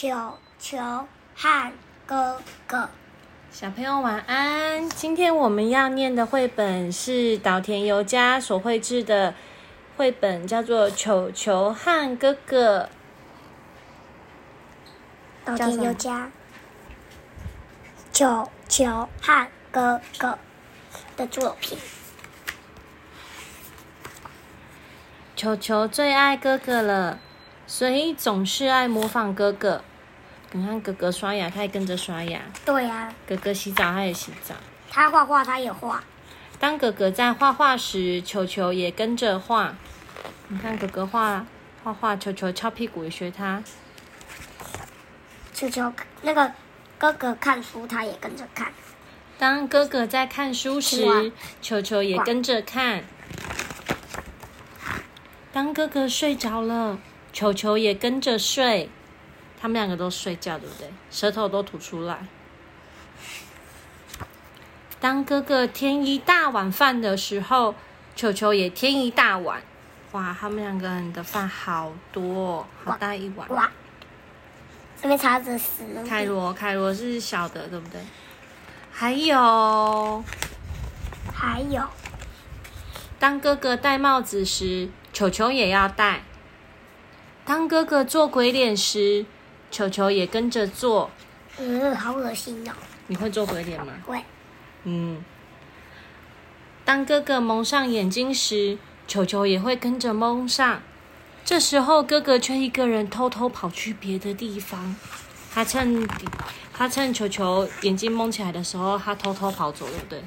球球和哥哥。小朋友晚安。今天我们要念的绘本是岛田由佳所绘制的绘本，叫做《球球和哥哥》。岛田由佳，球球和哥哥的作品。球球最爱哥哥了，所以总是爱模仿哥哥。你看哥哥刷牙，他也跟着刷牙；对呀、哥哥洗澡，他也洗澡。他画画，他也画。当哥哥在画画时，球球也跟着画。你看哥哥画画画，球球翘屁股也学他。球球那个哥哥看书，他也跟着看。当哥哥在看书时，球球也跟着看。当哥哥睡着了，球球也跟着睡。他们两个都睡觉，对不对？舌头都吐出来。当哥哥添一大碗饭的时候，球球也添一大碗。哇，他们两个人的饭好多，好大一碗。哇，这边叉子死了。凯罗，凯罗是小的，对不对？还有，还有当哥哥戴帽子时，球球也要戴；当哥哥做鬼脸时，球球也跟着做。嗯，好恶心哦。你会做鬼脸吗？会，嗯。当哥哥蒙上眼睛时，球球也会跟着蒙上。这时候，哥哥却一个人偷偷跑去别的地方。他趁他趁球球眼睛蒙起来的时候，他偷偷跑走，对不对？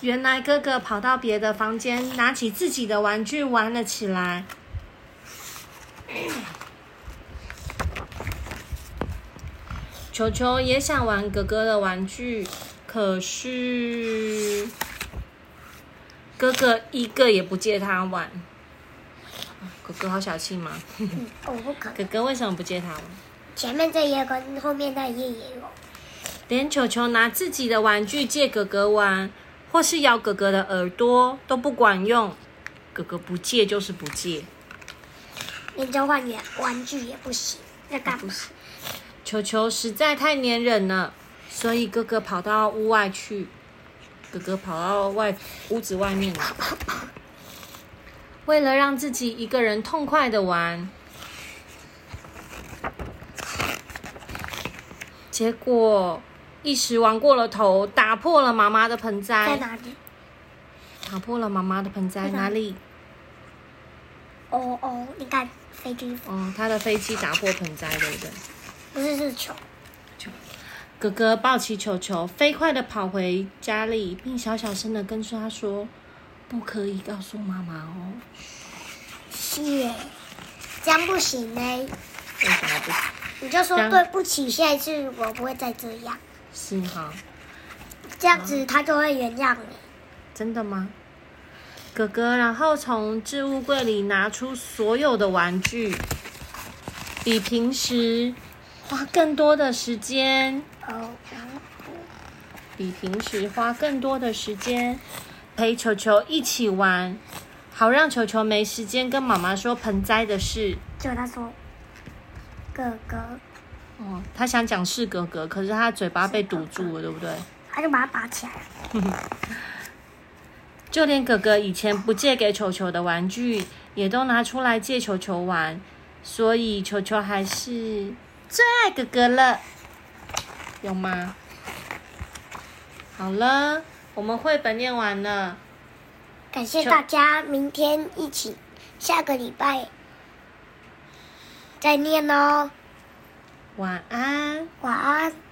原来哥哥跑到别的房间，拿起自己的玩具玩了起来。球球也想玩哥哥的玩具，可是哥哥一个也不借他玩。哥哥好小气吗？嗯，我不可能。哥哥为什么不借他玩？前面这页跟后面那页也有。连球球拿自己的玩具借哥哥玩，或是咬哥哥的耳朵都不管用。哥哥不借就是不借。连交换玩玩具也不行，那干嘛？球球实在太粘人了，所以哥哥跑到屋外去。哥哥跑到外屋子外面了，为了让自己一个人痛快的玩，结果一时玩过了头，打破了妈妈的盆栽。在哪里？打破了妈妈的盆栽哪里？哦哦，你看飞机，哦，他的飞机打破盆栽，对不对？不是是球。哥哥抱起球球，飞快的跑回家里，并小小声的跟他说：“不可以告诉妈妈哦。是耶，这样不行呢。”为什么不行？你就说对不起，下一次我不会再这样，是哈？这样子他就会原谅你。真的吗？哥哥，然后从置物柜里拿出所有的玩具，比平时花更多的时间，哦，比平时花更多的时间陪球球一起玩，好让球球没时间跟妈妈说盆栽的事。就他说，哥哥，哦，他想讲是哥哥，可是他嘴巴被堵住了，对不对？他就把它拔起来了。就连哥哥以前不借给球球的玩具，也都拿出来借球球玩，所以球球还是最爱哥哥了，有吗？好了，我们绘本念完了，感谢大家，明天一起，下个礼拜再念哦。晚安。晚安。